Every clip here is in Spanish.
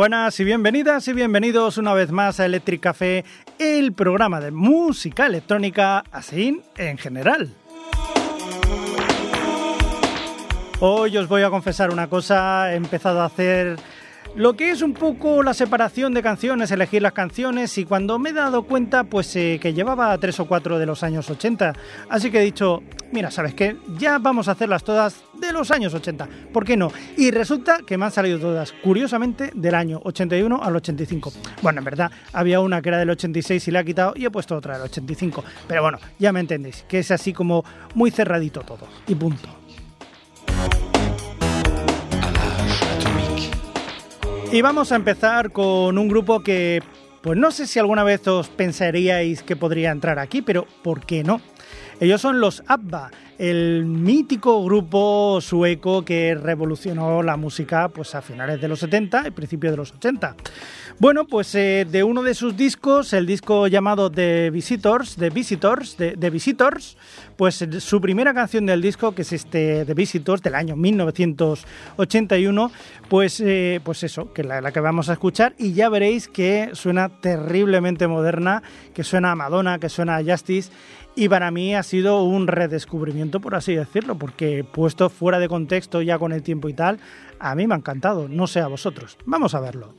Buenas y bienvenidas y bienvenidos una vez más a Electric Café, el programa de música electrónica así en general. Hoy os voy a confesar una cosa, he empezado a hacer lo que es un poco la separación de canciones, elegir las canciones y cuando me he dado cuenta pues eh, que llevaba tres o cuatro de los años 80, así que he dicho, mira, ¿sabes qué? Ya vamos a hacerlas todas de los años 80, ¿por qué no? Y resulta que me han salido todas, curiosamente, del año 81 al 85. Bueno, en verdad, había una que era del 86 y la he quitado y he puesto otra del 85, pero bueno, ya me entendéis, que es así como muy cerradito todo, y punto. Y vamos a empezar con un grupo que, pues no sé si alguna vez os pensaríais que podría entrar aquí, pero ¿por qué no? Ellos son los ABBA, el mítico grupo sueco que revolucionó la música pues a finales de los 70 y principios de los 80. Bueno, pues eh, de uno de sus discos, el disco llamado The Visitors, The Visitors, The, Visitors, pues su primera canción del disco, que es este The Visitors del año 1981, pues, eh, pues eso, que la, la que vamos a escuchar y ya veréis que suena terriblemente moderna, que suena a Madonna, que suena a Justice y para mí ha sido un redescubrimiento, por así decirlo, porque puesto fuera de contexto ya con el tiempo y tal, a mí me ha encantado, no sé a vosotros. Vamos a verlo.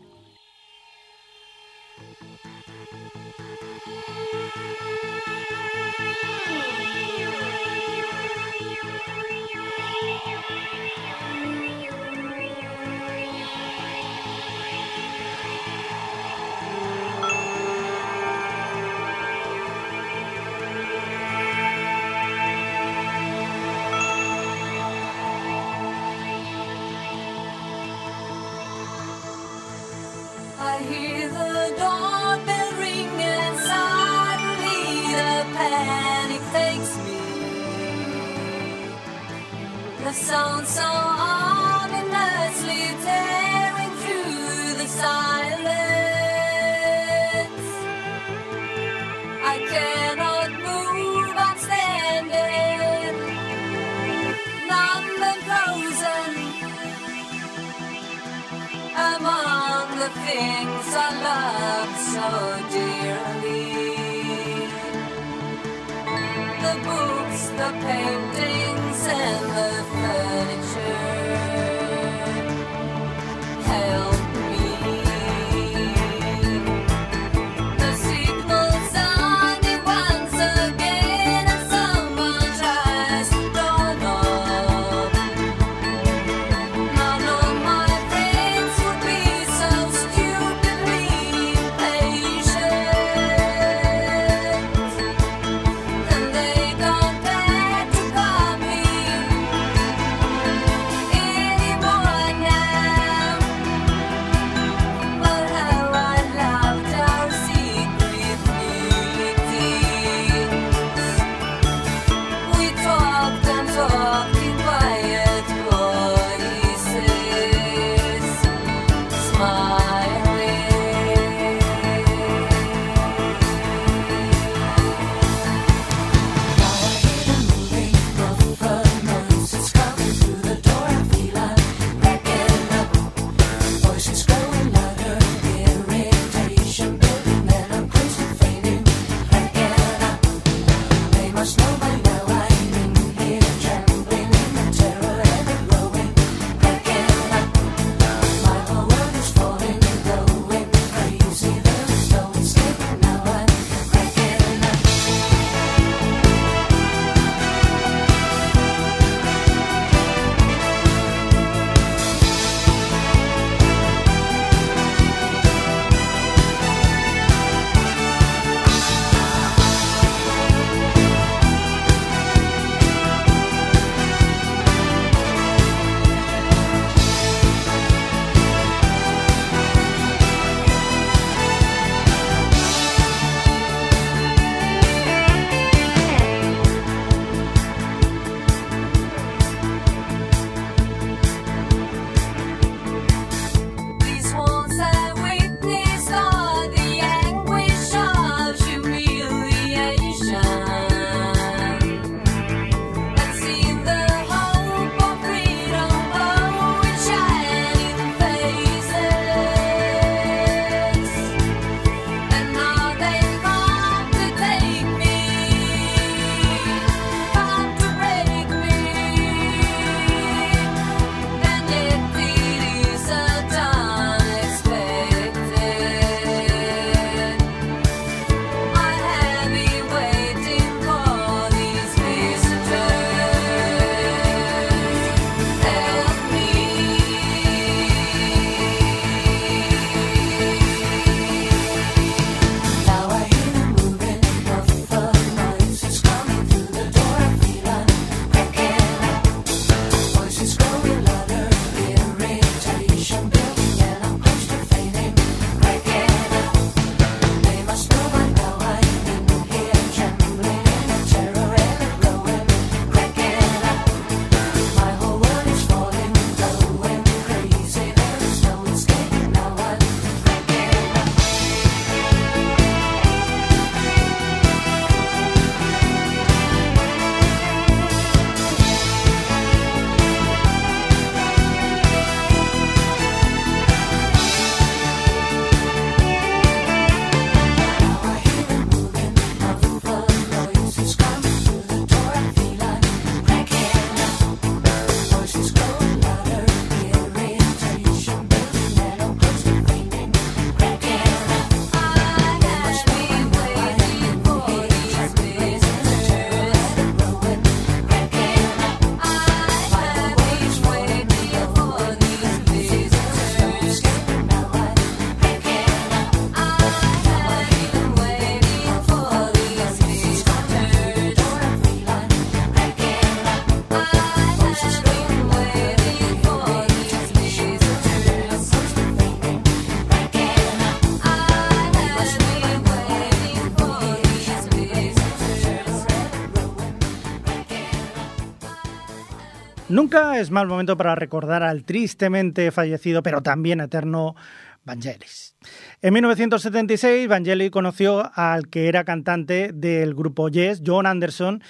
Nunca es mal momento para recordar al tristemente fallecido, pero también eterno Vangelis. En 1976, Vangelis conoció al que era cantante del grupo Yes, John Anderson,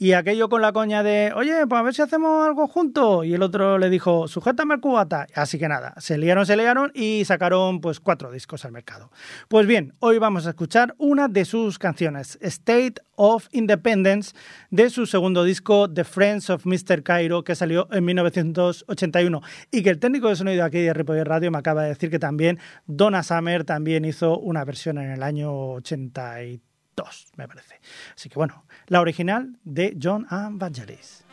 y aquello con la coña de, oye, pues a ver si hacemos algo juntos. Y el otro le dijo, sujétame el cubata. Así que nada, se liaron, se liaron y sacaron pues cuatro discos al mercado. Pues bien, hoy vamos a escuchar una de sus canciones, State of Independence, de su segundo disco, The Friends of Mr. Cairo, que salió en 1981. Y que el técnico de sonido aquí de Ripoller Radio me acaba de decir que también Donna Summer también hizo una versión en el año 83 me parece. Así que bueno, la original de John Evangelis.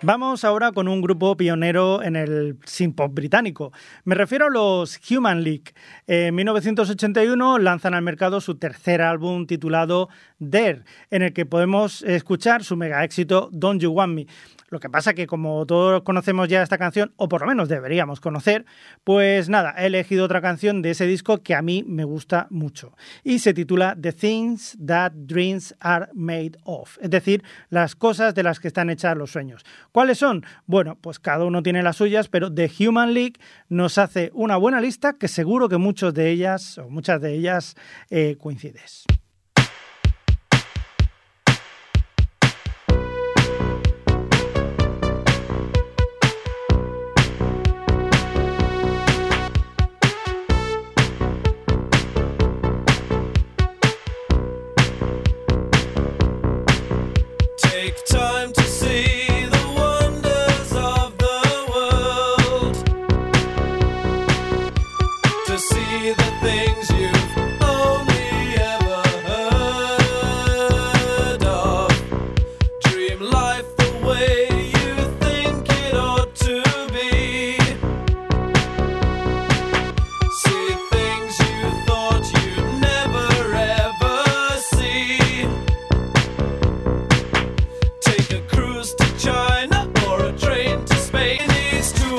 Vamos ahora con un grupo pionero en el synth-pop británico. Me refiero a los Human League. En 1981 lanzan al mercado su tercer álbum titulado Dare, en el que podemos escuchar su mega éxito Don't You Want Me. Lo que pasa que como todos conocemos ya esta canción, o por lo menos deberíamos conocer, pues nada, he elegido otra canción de ese disco que a mí me gusta mucho. Y se titula The Things That Dreams Are Made Of, es decir, las cosas de las que están hechas los sueños. ¿Cuáles son? Bueno, pues cada uno tiene las suyas, pero The Human League nos hace una buena lista que seguro que muchos de ellas, o muchas de ellas, eh, coincides.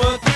you a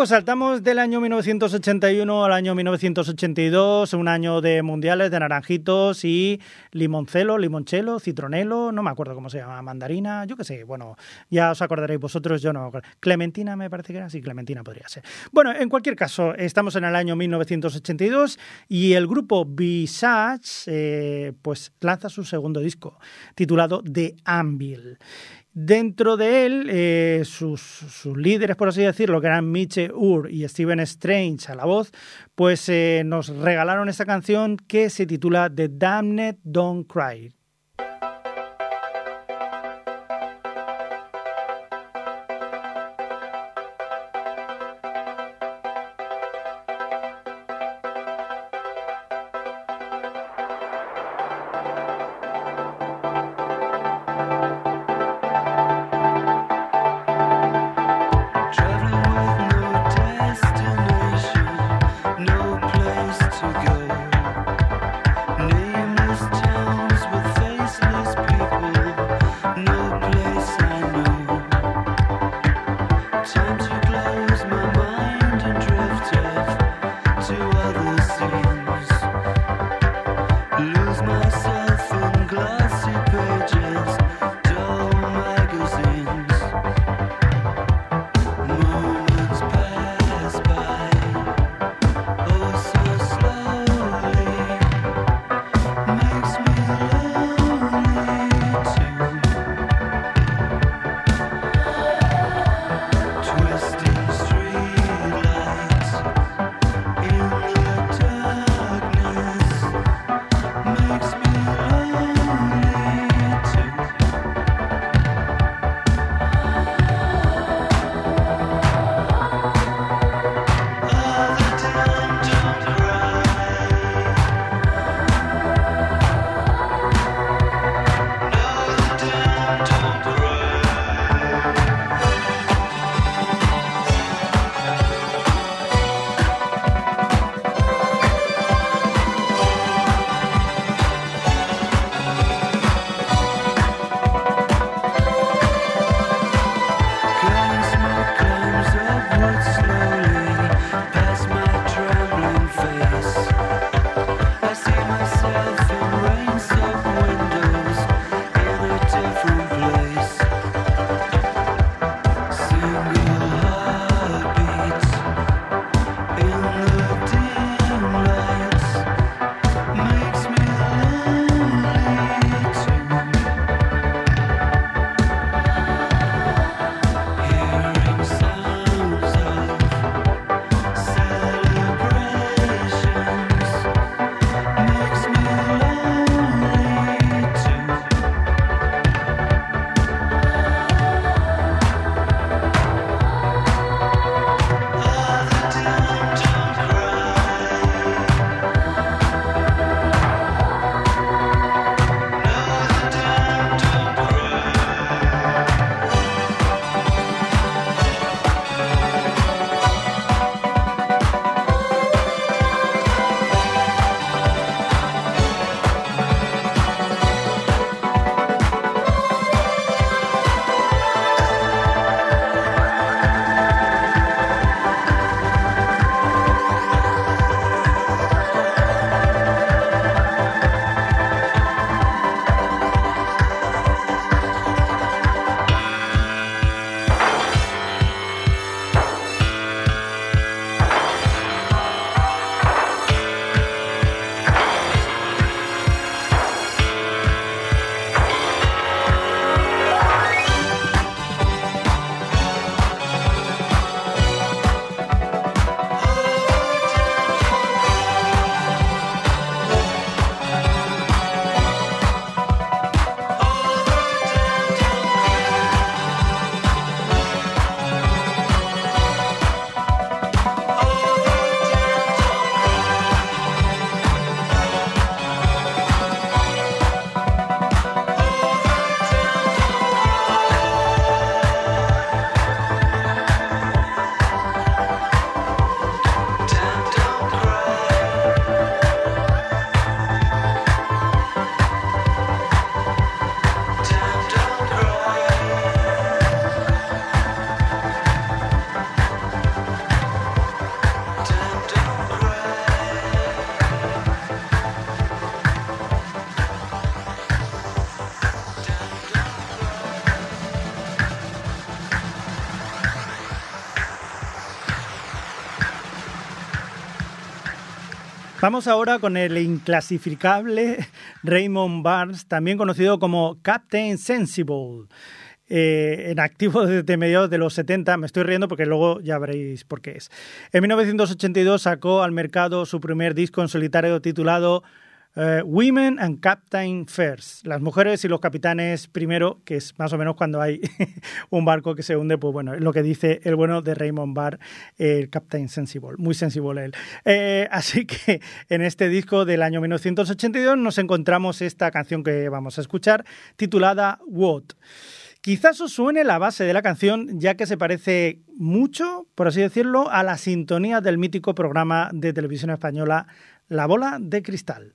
pues saltamos del año 1981 al año 1982, un año de mundiales de naranjitos y limoncelo, limonchelo, citronelo, no me acuerdo cómo se llama, mandarina, yo qué sé, bueno, ya os acordaréis vosotros, yo no. Clementina me parece que era, sí, Clementina podría ser. Bueno, en cualquier caso, estamos en el año 1982 y el grupo Visage eh, pues lanza su segundo disco, titulado The Anvil. Dentro de él, eh, sus, líderes, por así decirlo, que eran Mitch Ur y Steven Strange a la voz, pues eh, nos regalaron esta canción que se titula The Damned Don't Cry. Vamos ahora con el inclasificable Raymond Barnes, también conocido como Captain Sensible. eh, en activo desde mediados de los 70. Me estoy riendo porque luego ya veréis por qué es. En 1982 sacó al mercado su primer disco en solitario titulado eh, Women and Captain First, las mujeres y los capitanes primero, que es más o menos cuando hay un barco que se hunde, pues bueno, es lo que dice el bueno de Raymond Barr, el Captain Sensible, muy sensible él. Eh, así que en este disco del año 1982 nos encontramos esta canción que vamos a escuchar, titulada What. Quizás os suene la base de la canción, ya que se parece mucho, por así decirlo, a la sintonía del mítico programa de televisión española La Bola de Cristal.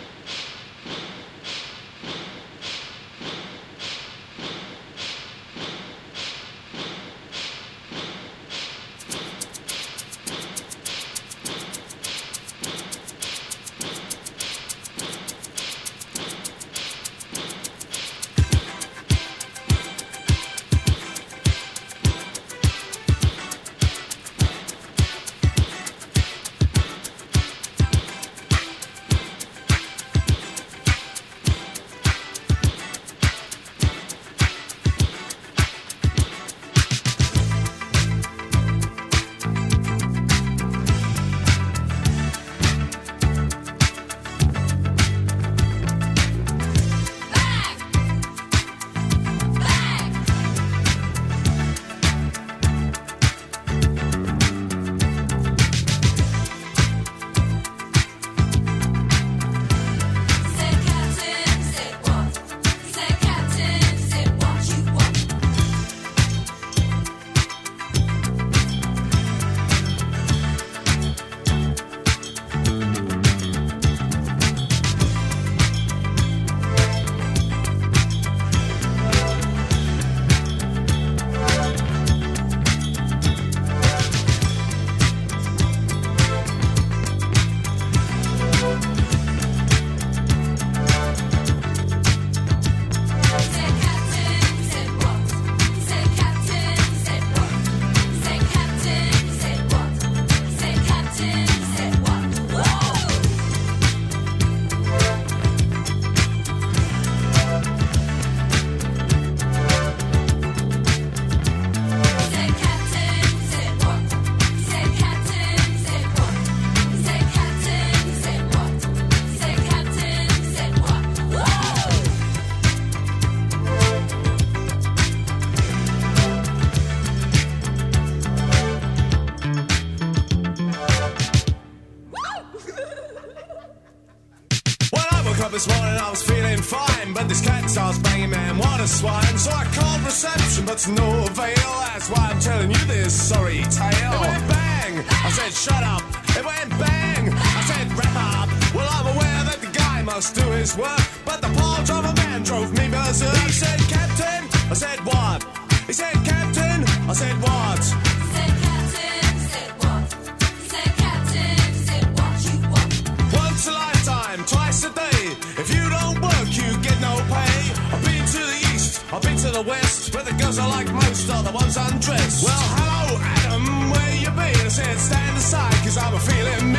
the West, where the girls I like most are the ones undressed. Well, hello, Adam, where you been? I said, stand aside, cause I'm a feeling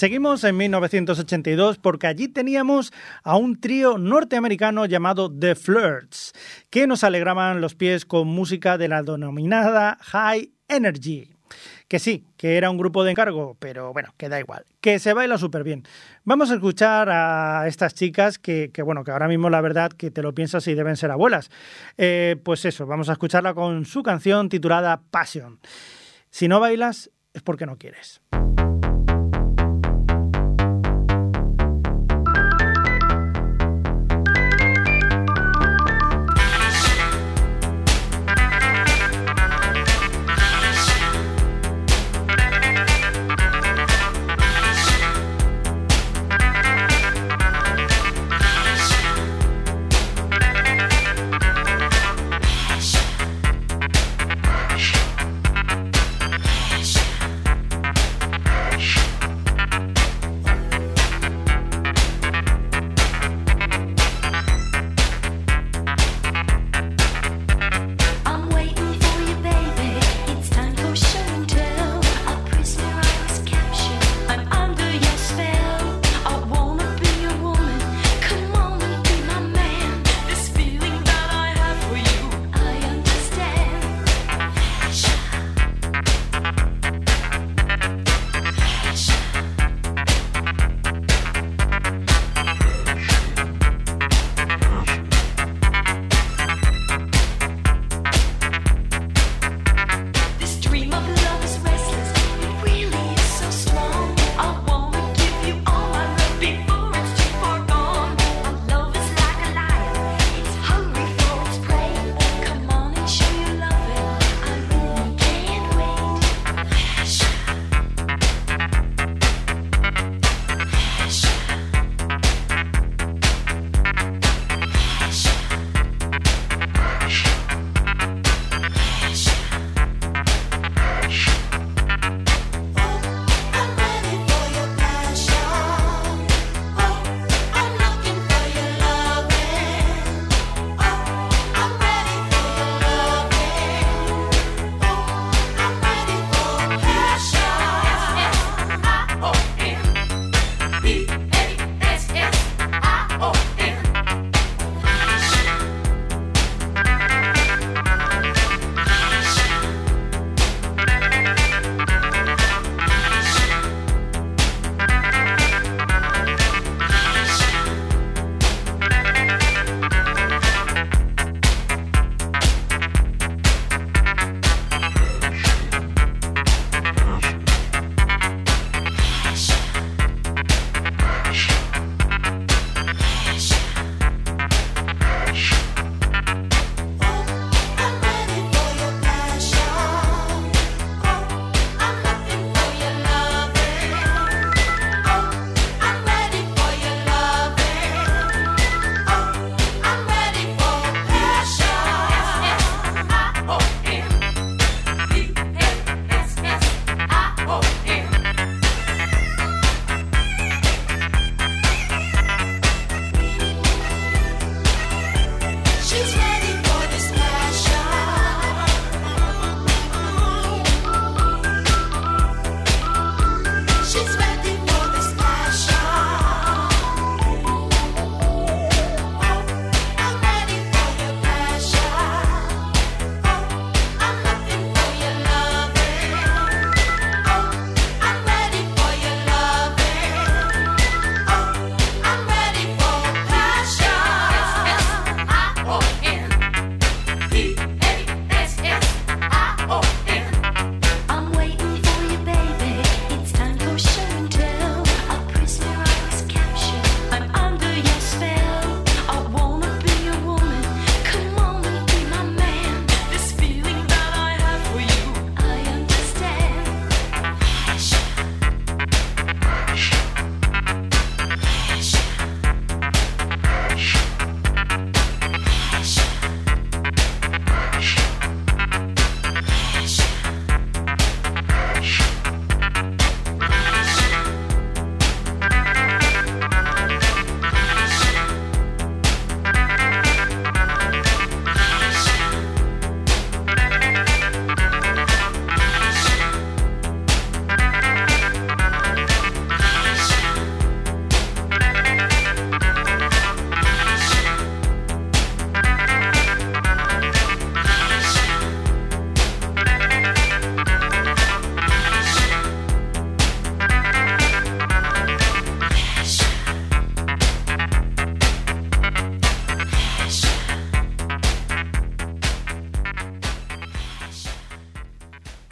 Seguimos en 1982 porque allí teníamos a un trío norteamericano llamado The Flirts, que nos alegraban los pies con música de la denominada High Energy. Que sí, que era un grupo de encargo, pero bueno, que da igual, que se baila súper bien. Vamos a escuchar a estas chicas que, bueno, que ahora mismo la verdad que te lo piensas y deben ser abuelas. Eh, pues eso, vamos a escucharla con su canción titulada Passion. Si no bailas, es porque no quieres.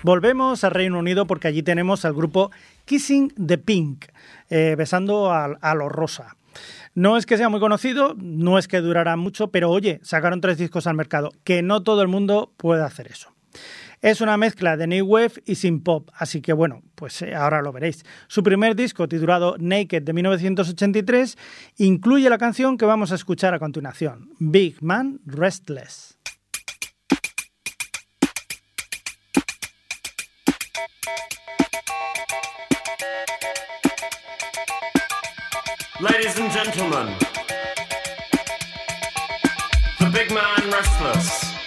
Volvemos al Reino Unido porque allí tenemos al grupo Kissing the Pink, eh, besando a, a rosa. No es que sea muy conocido, no es que durará mucho, pero oye, sacaron tres discos al mercado, que no todo el mundo puede hacer eso. Es una mezcla de New Wave y Synth Pop, así que bueno, pues eh, ahora lo veréis. Su primer disco, titulado Naked de 1983, incluye la canción que vamos a escuchar a continuación, Big Man Restless. Ladies and gentlemen, the big man restless.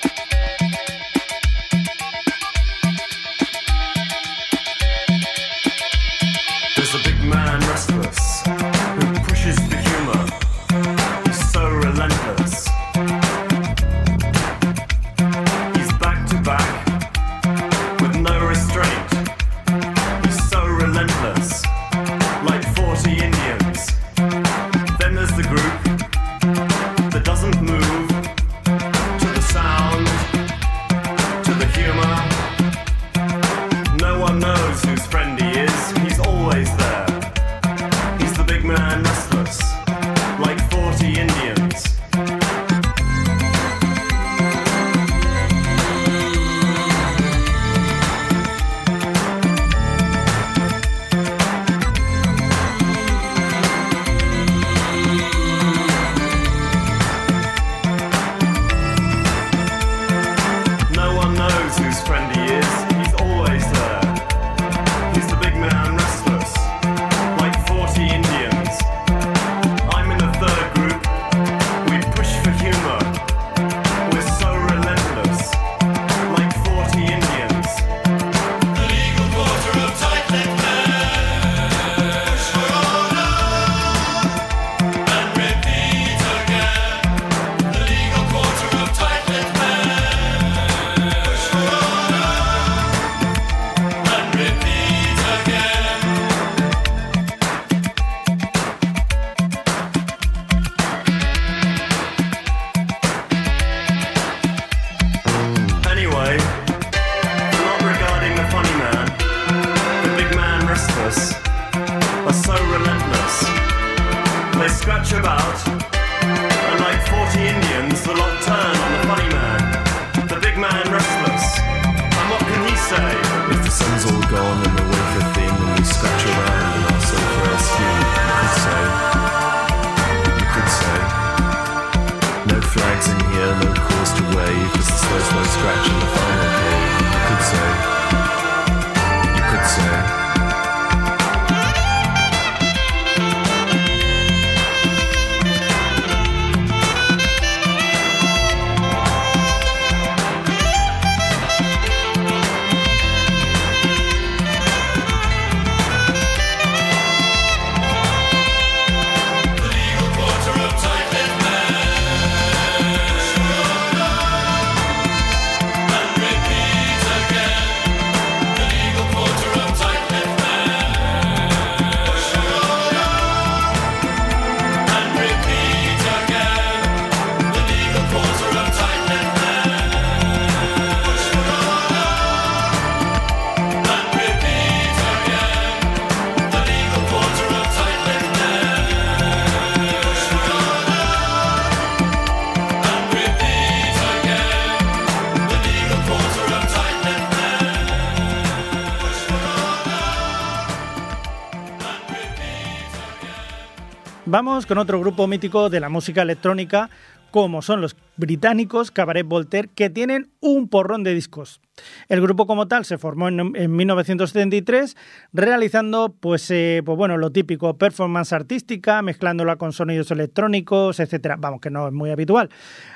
Con otro grupo mítico de la música electrónica, como son los británicos Cabaret Voltaire, que tienen un porrón de discos. El grupo como tal se formó en, 1973, realizando pues, eh, pues bueno, lo típico, performance artística, mezclándola con sonidos electrónicos, etcétera. Vamos, que no es muy habitual.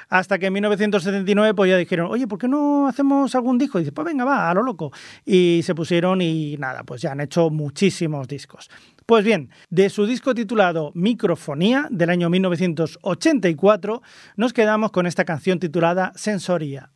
Hasta que en 1979 pues ya dijeron, oye, ¿por qué no hacemos algún disco? Y dice, pues venga, va, a lo loco. Y se pusieron y nada, pues ya han hecho muchísimos discos. Pues bien, de su disco titulado Microfonía del año 1984, nos quedamos con esta canción titulada Sensoría.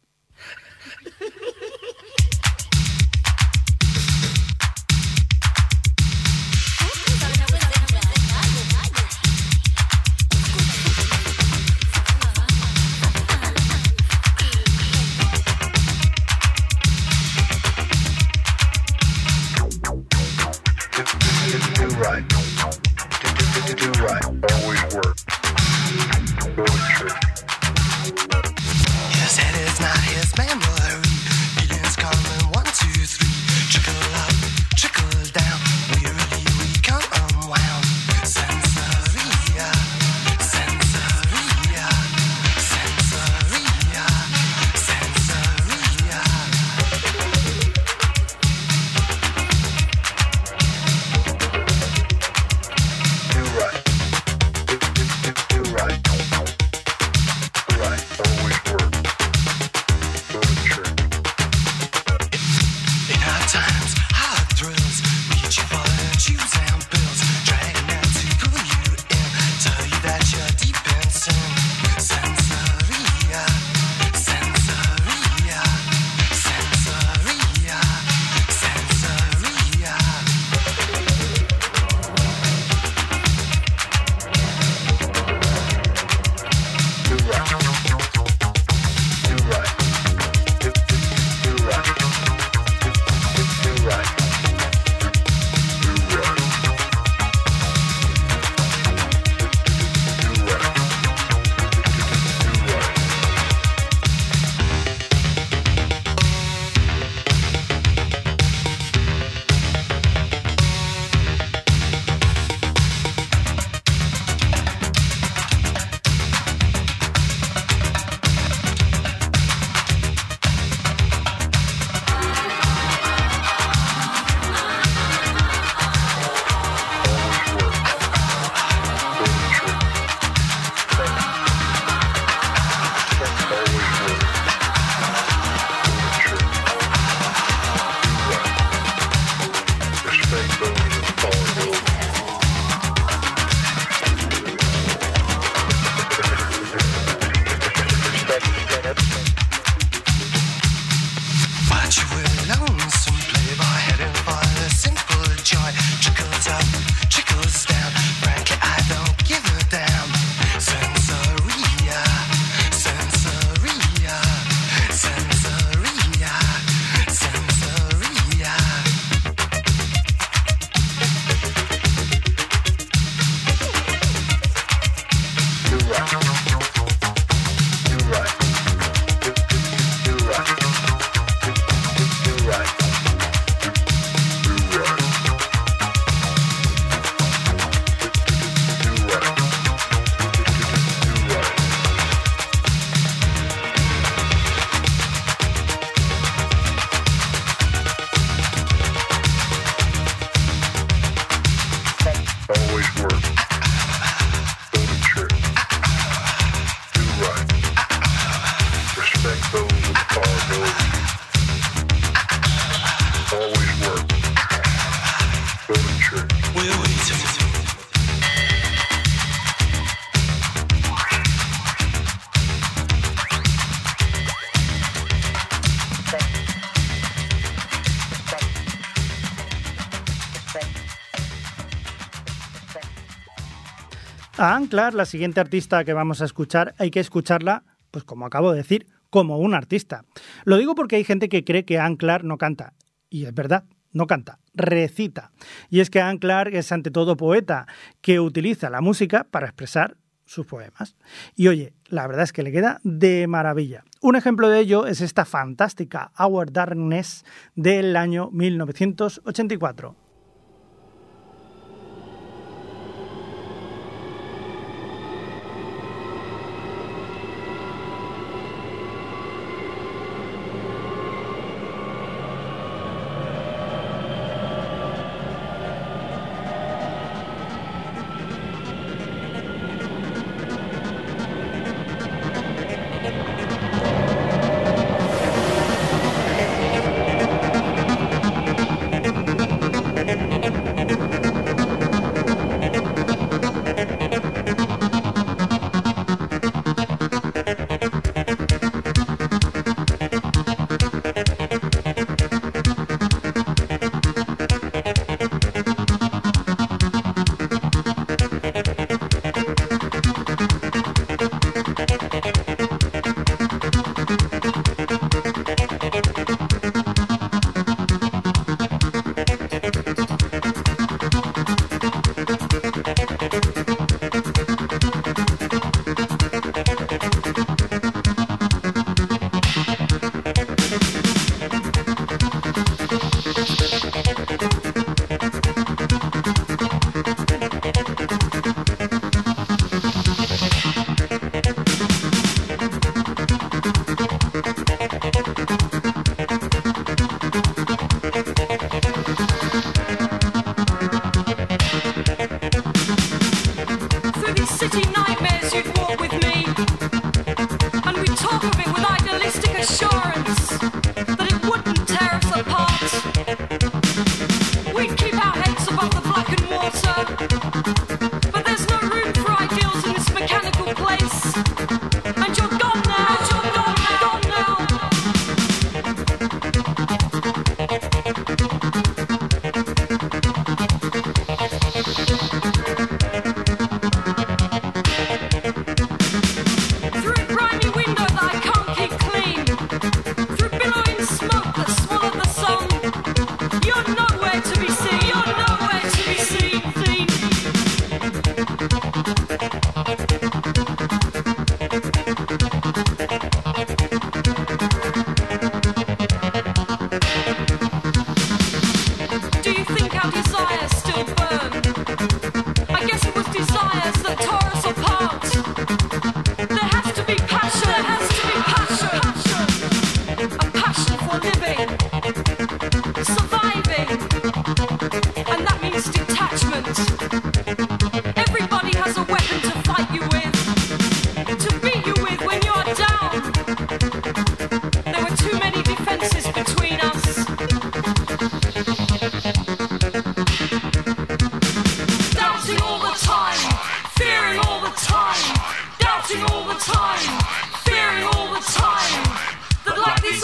Monclar, la siguiente artista que vamos a escuchar, hay que escucharla, pues como acabo de decir, como un artista. Lo digo porque hay gente que cree que Anne Clark no canta. Y es verdad, no canta, recita. Y es que Anne Clark es ante todo poeta, que utiliza la música para expresar sus poemas. Y oye, la verdad es que le queda de maravilla. Un ejemplo de ello es esta fantástica Our Darkness del año 1984.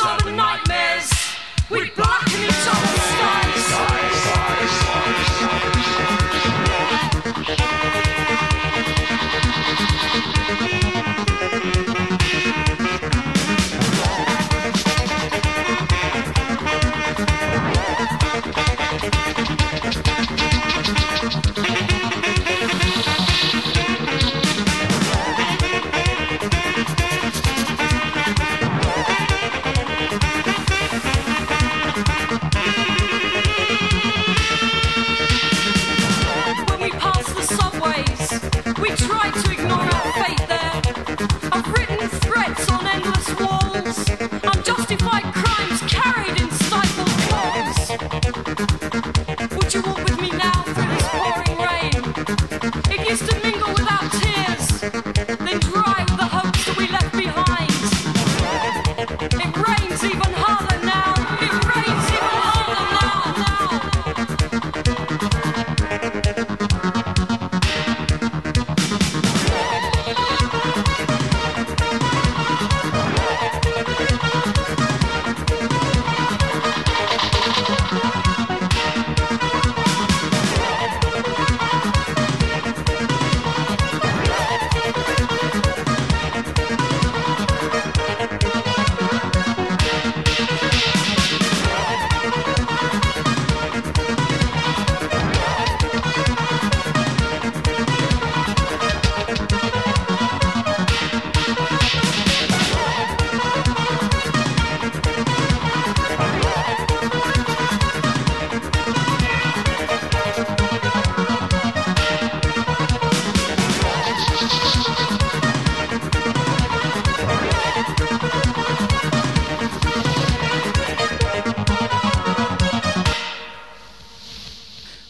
suburban nightmares. We blacken each other.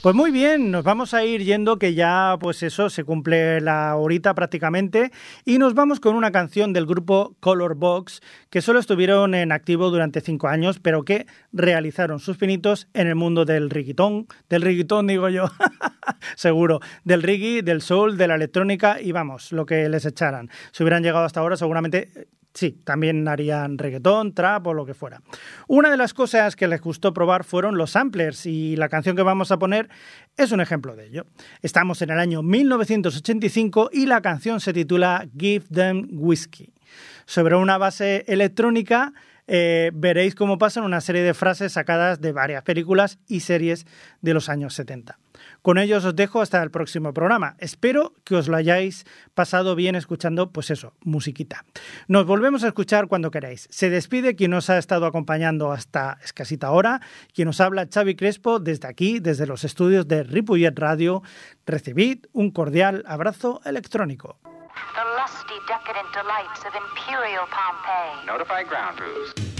Pues muy bien, nos vamos a ir yendo que ya pues eso se cumple la horita prácticamente. Y nos vamos con una canción del grupo Color Box que solo estuvieron en activo durante cinco años pero que realizaron sus pinitos en el mundo del reggaetón, del reggaetón digo yo, seguro, del reggae, del soul, de la electrónica y vamos, lo que les echaran. Si hubieran llegado hasta ahora seguramente Sí, también harían reggaetón, trap o lo que fuera. Una de las cosas que les gustó probar fueron los samplers y la canción que vamos a poner es un ejemplo de ello. Estamos en el año 1985 y la canción se titula Give Them Whiskey. Sobre una base electrónica eh, veréis cómo pasan una serie de frases sacadas de varias películas y series de los años 70. Con ellos os dejo hasta el próximo programa. Espero que os lo hayáis pasado bien escuchando, pues eso, musiquita. Nos volvemos a escuchar cuando queráis. Se despide quien nos ha estado acompañando hasta escasita hora, quien os habla Xavi Crespo desde aquí, desde los estudios de Ripollet Radio. Recibid un cordial abrazo electrónico. The lusty, decadent delights of Imperial Pompeii. Notify ground crews.